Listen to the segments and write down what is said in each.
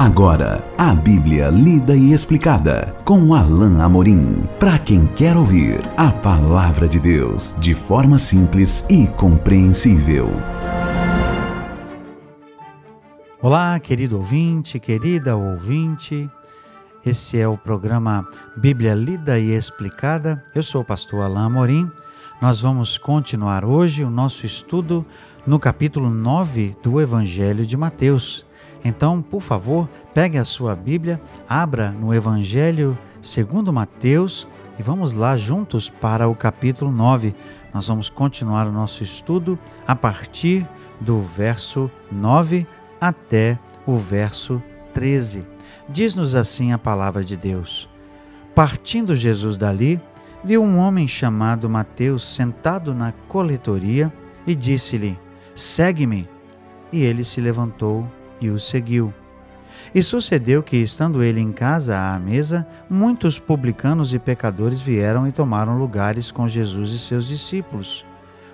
Agora, a Bíblia lida e explicada com Alain Amorim. Para quem quer ouvir a palavra de Deus de forma simples e compreensível. Olá, querido ouvinte, querida ouvinte. Esse é o programa Bíblia Lida e Explicada. Eu sou o pastor Alain Amorim. Nós vamos continuar hoje o nosso estudo no capítulo 9 do Evangelho de Mateus. Então, por favor, pegue a sua Bíblia, abra no Evangelho segundo Mateus e vamos lá juntos para o capítulo 9. Nós vamos continuar o nosso estudo a partir do verso 9 até o verso 13. Diz-nos assim a palavra de Deus: Partindo Jesus dali, viu um homem chamado Mateus sentado na coletoria e disse-lhe: Segue-me. E ele se levantou e o seguiu. E sucedeu que, estando ele em casa à mesa, muitos publicanos e pecadores vieram e tomaram lugares com Jesus e seus discípulos.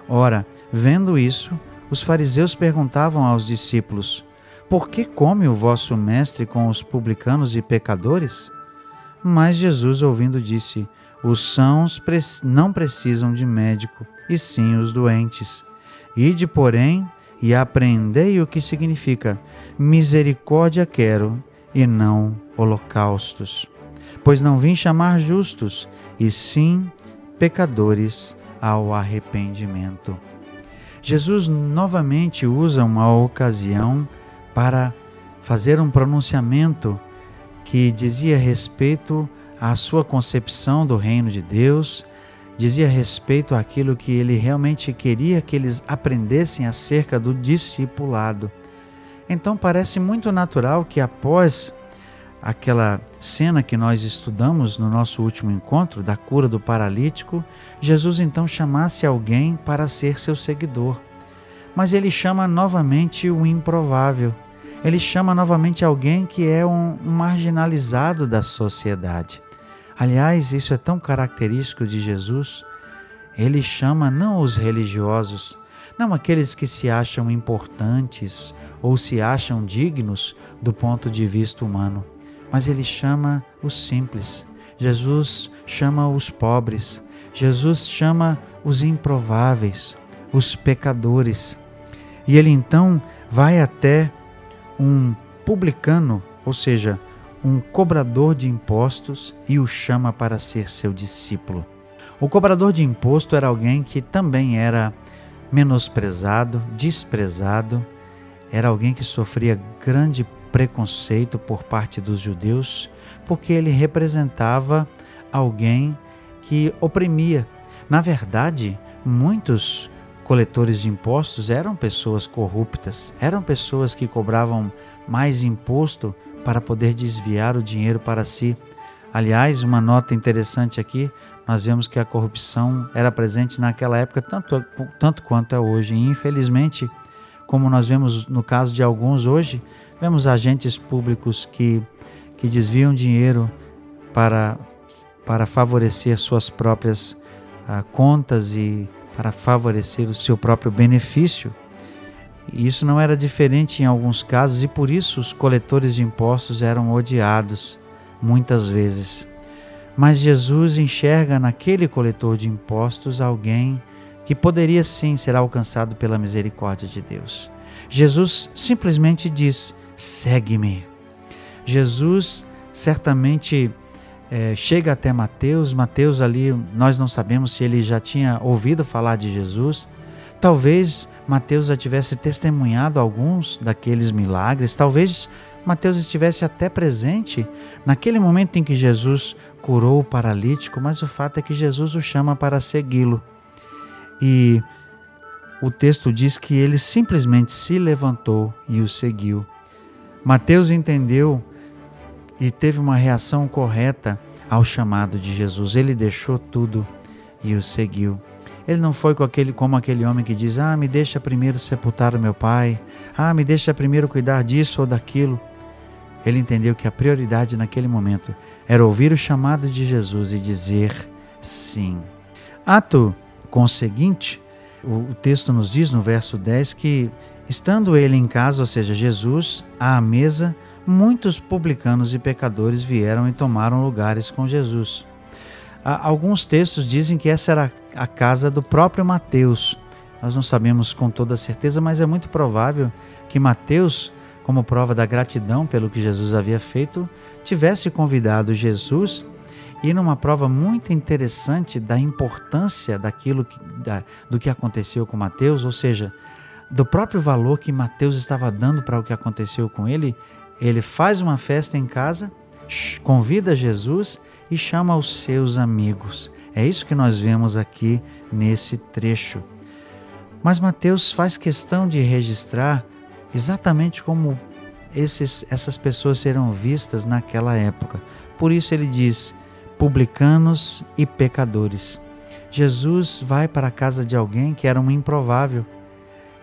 Ora, vendo isso, os fariseus perguntavam aos discípulos: Por que come o vosso mestre com os publicanos e pecadores? Mas Jesus, ouvindo, disse: Os sãos não precisam de médico, e sim os doentes. Ide, porém, e apreendei o que significa misericórdia quero e não holocaustos. Pois não vim chamar justos, e sim pecadores ao arrependimento. Jesus novamente usa uma ocasião para fazer um pronunciamento que dizia respeito à sua concepção do reino de Deus dizia respeito àquilo que ele realmente queria que eles aprendessem acerca do discipulado. Então parece muito natural que após aquela cena que nós estudamos no nosso último encontro, da cura do paralítico, Jesus então chamasse alguém para ser seu seguidor. Mas ele chama novamente o improvável. Ele chama novamente alguém que é um marginalizado da sociedade. Aliás, isso é tão característico de Jesus. Ele chama não os religiosos, não aqueles que se acham importantes ou se acham dignos do ponto de vista humano, mas ele chama os simples. Jesus chama os pobres. Jesus chama os improváveis, os pecadores. E ele então vai até um publicano, ou seja, um cobrador de impostos e o chama para ser seu discípulo. O cobrador de imposto era alguém que também era menosprezado, desprezado, era alguém que sofria grande preconceito por parte dos judeus, porque ele representava alguém que oprimia. Na verdade, muitos coletores de impostos eram pessoas corruptas, eram pessoas que cobravam mais imposto para poder desviar o dinheiro para si. Aliás, uma nota interessante aqui, nós vemos que a corrupção era presente naquela época tanto, tanto quanto é hoje. E, infelizmente, como nós vemos no caso de alguns hoje, vemos agentes públicos que, que desviam dinheiro para, para favorecer suas próprias ah, contas e para favorecer o seu próprio benefício. E isso não era diferente em alguns casos e por isso os coletores de impostos eram odiados muitas vezes. Mas Jesus enxerga naquele coletor de impostos alguém que poderia sim ser alcançado pela misericórdia de Deus. Jesus simplesmente diz: segue-me. Jesus certamente é, chega até Mateus. Mateus ali, nós não sabemos se ele já tinha ouvido falar de Jesus, Talvez Mateus já tivesse testemunhado alguns daqueles milagres, talvez Mateus estivesse até presente naquele momento em que Jesus curou o paralítico, mas o fato é que Jesus o chama para segui-lo. E o texto diz que ele simplesmente se levantou e o seguiu. Mateus entendeu e teve uma reação correta ao chamado de Jesus. Ele deixou tudo e o seguiu. Ele não foi com aquele, como aquele homem que diz: Ah, me deixa primeiro sepultar o meu pai. Ah, me deixa primeiro cuidar disso ou daquilo. Ele entendeu que a prioridade naquele momento era ouvir o chamado de Jesus e dizer sim. Ato conseguinte, o texto nos diz no verso 10 que, estando ele em casa, ou seja, Jesus, à mesa, muitos publicanos e pecadores vieram e tomaram lugares com Jesus. Alguns textos dizem que essa era a casa do próprio Mateus. Nós não sabemos com toda certeza, mas é muito provável que Mateus, como prova da gratidão pelo que Jesus havia feito, tivesse convidado Jesus e numa prova muito interessante da importância daquilo que, da, do que aconteceu com Mateus, ou seja, do próprio valor que Mateus estava dando para o que aconteceu com ele, ele faz uma festa em casa, convida Jesus e chama os seus amigos. É isso que nós vemos aqui nesse trecho. Mas Mateus faz questão de registrar exatamente como esses, essas pessoas serão vistas naquela época. Por isso ele diz: publicanos e pecadores. Jesus vai para a casa de alguém que era um improvável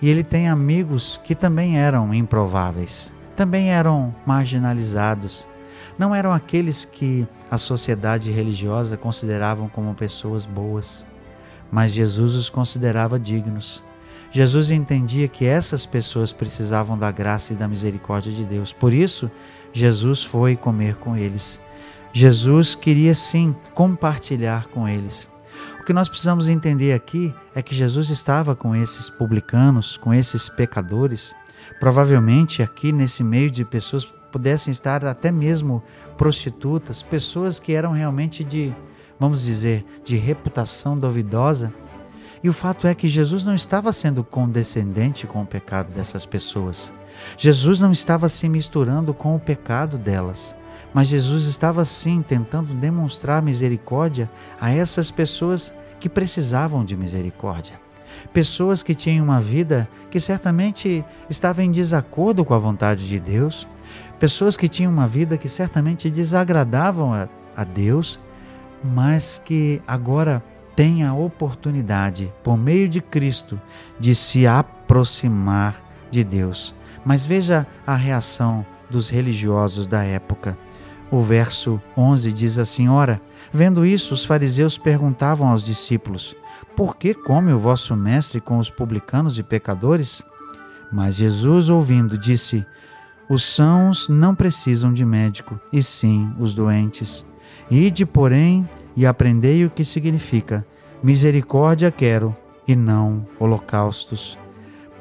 e ele tem amigos que também eram improváveis, também eram marginalizados. Não eram aqueles que a sociedade religiosa consideravam como pessoas boas, mas Jesus os considerava dignos. Jesus entendia que essas pessoas precisavam da graça e da misericórdia de Deus. Por isso, Jesus foi comer com eles. Jesus queria sim compartilhar com eles. O que nós precisamos entender aqui é que Jesus estava com esses publicanos, com esses pecadores. Provavelmente aqui nesse meio de pessoas pudessem estar até mesmo prostitutas, pessoas que eram realmente de, vamos dizer, de reputação duvidosa. E o fato é que Jesus não estava sendo condescendente com o pecado dessas pessoas. Jesus não estava se misturando com o pecado delas. Mas Jesus estava sim tentando demonstrar misericórdia a essas pessoas que precisavam de misericórdia. Pessoas que tinham uma vida que certamente estava em desacordo com a vontade de Deus, pessoas que tinham uma vida que certamente desagradavam a, a Deus, mas que agora têm a oportunidade, por meio de Cristo, de se aproximar de Deus. Mas veja a reação dos religiosos da época. O verso 11 diz assim: Ora, vendo isso, os fariseus perguntavam aos discípulos: Por que come o vosso mestre com os publicanos e pecadores? Mas Jesus, ouvindo, disse: Os sãos não precisam de médico, e sim os doentes. Ide, porém, e aprendei o que significa: misericórdia quero, e não holocaustos.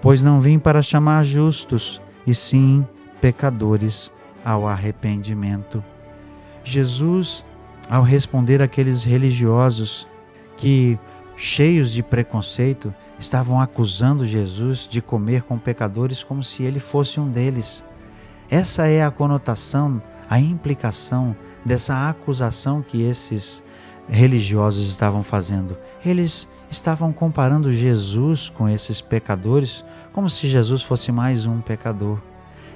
Pois não vim para chamar justos, e sim pecadores ao arrependimento. Jesus, ao responder àqueles religiosos que, cheios de preconceito, estavam acusando Jesus de comer com pecadores como se ele fosse um deles. Essa é a conotação, a implicação dessa acusação que esses religiosos estavam fazendo. Eles estavam comparando Jesus com esses pecadores como se Jesus fosse mais um pecador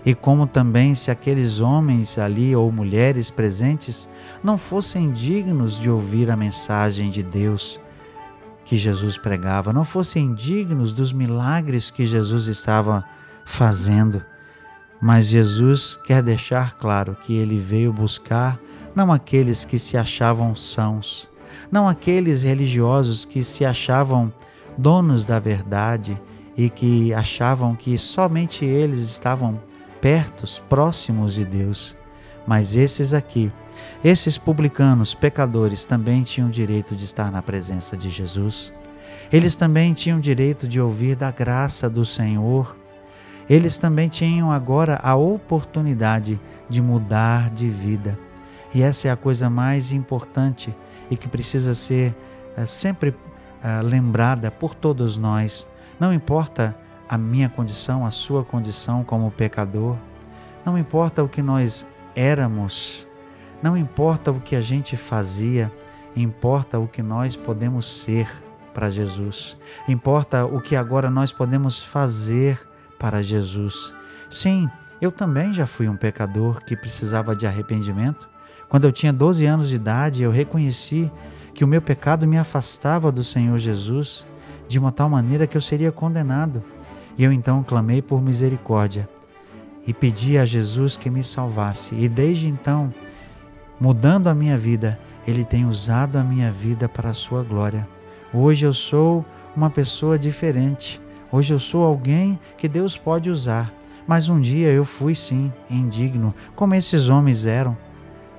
e como também se aqueles homens ali ou mulheres presentes não fossem dignos de ouvir a mensagem de Deus que Jesus pregava, não fossem dignos dos milagres que Jesus estava fazendo. Mas Jesus quer deixar claro que ele veio buscar não aqueles que se achavam sãos, não aqueles religiosos que se achavam donos da verdade e que achavam que somente eles estavam pertos, próximos de Deus. Mas esses aqui, esses publicanos, pecadores, também tinham direito de estar na presença de Jesus. Eles também tinham direito de ouvir da graça do Senhor. Eles também tinham agora a oportunidade de mudar de vida. E essa é a coisa mais importante e que precisa ser é, sempre é, lembrada por todos nós. Não importa a minha condição, a sua condição como pecador. Não importa o que nós éramos, não importa o que a gente fazia, importa o que nós podemos ser para Jesus. Importa o que agora nós podemos fazer para Jesus. Sim, eu também já fui um pecador que precisava de arrependimento. Quando eu tinha 12 anos de idade, eu reconheci que o meu pecado me afastava do Senhor Jesus de uma tal maneira que eu seria condenado. E eu então clamei por misericórdia e pedi a Jesus que me salvasse. E desde então, mudando a minha vida, Ele tem usado a minha vida para a sua glória. Hoje eu sou uma pessoa diferente. Hoje eu sou alguém que Deus pode usar, Mas um dia eu fui sim indigno, como esses homens eram.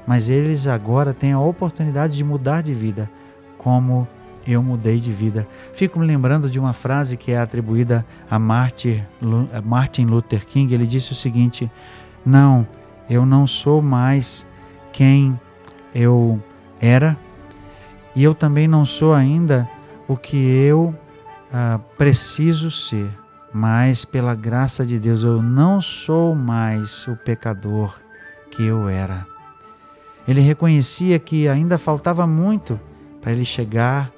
Mas eles agora têm a oportunidade de mudar de vida, como eu mudei de vida. Fico me lembrando de uma frase que é atribuída a Martin Luther King. Ele disse o seguinte: Não, eu não sou mais quem eu era, e eu também não sou ainda o que eu ah, preciso ser, mas pela graça de Deus eu não sou mais o pecador que eu era. Ele reconhecia que ainda faltava muito para ele chegar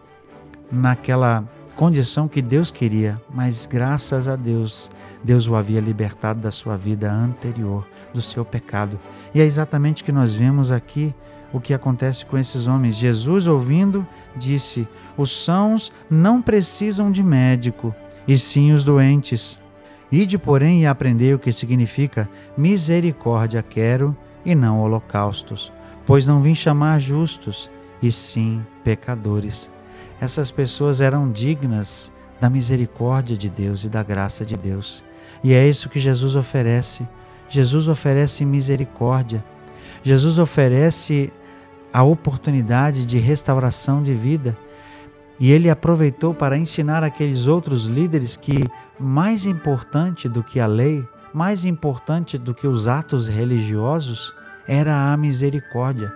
naquela condição que Deus queria, mas graças a Deus, Deus o havia libertado da sua vida anterior, do seu pecado. E é exatamente o que nós vemos aqui o que acontece com esses homens. Jesus, ouvindo, disse: Os sãos não precisam de médico, e sim os doentes. Ide, porém, e aprendei o que significa misericórdia quero e não holocaustos, pois não vim chamar justos, e sim pecadores essas pessoas eram dignas da misericórdia de Deus e da graça de Deus. E é isso que Jesus oferece. Jesus oferece misericórdia. Jesus oferece a oportunidade de restauração de vida. E ele aproveitou para ensinar aqueles outros líderes que mais importante do que a lei, mais importante do que os atos religiosos, era a misericórdia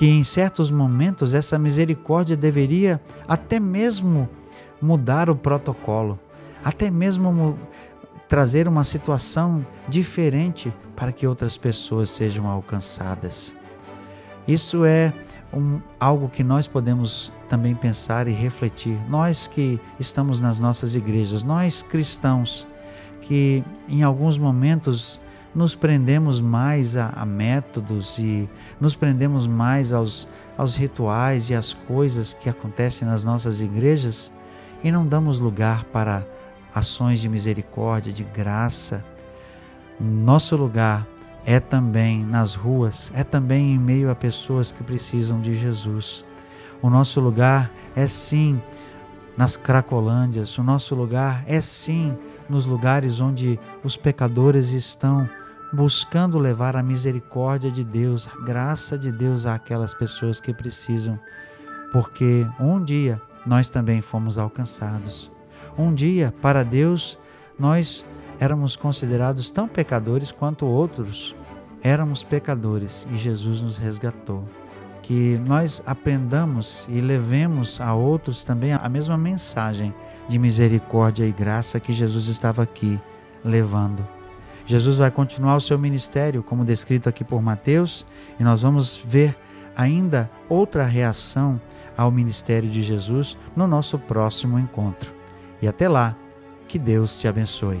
que em certos momentos essa misericórdia deveria até mesmo mudar o protocolo, até mesmo trazer uma situação diferente para que outras pessoas sejam alcançadas. Isso é um, algo que nós podemos também pensar e refletir. Nós que estamos nas nossas igrejas, nós cristãos, que em alguns momentos nos prendemos mais a, a, métodos e nos prendemos mais aos, aos rituais e às coisas que acontecem nas nossas igrejas e não damos lugar para ações de misericórdia, de graça. Nosso lugar é também nas ruas, é também em meio a pessoas que precisam de Jesus. O nosso lugar é sim nas Cracolândias, o nosso lugar é sim nos lugares onde os pecadores estão buscando levar a misericórdia de Deus, a graça de Deus àquelas pessoas que precisam, porque um dia nós também fomos alcançados. Um dia, para Deus, nós éramos considerados tão pecadores quanto outros. Éramos pecadores e Jesus nos resgatou. Que nós aprendamos e levemos a outros também a mesma mensagem de misericórdia e graça que Jesus estava aqui levando. Jesus vai continuar o seu ministério, como descrito aqui por Mateus, e nós vamos ver ainda outra reação ao ministério de Jesus no nosso próximo encontro. E até lá, que Deus te abençoe.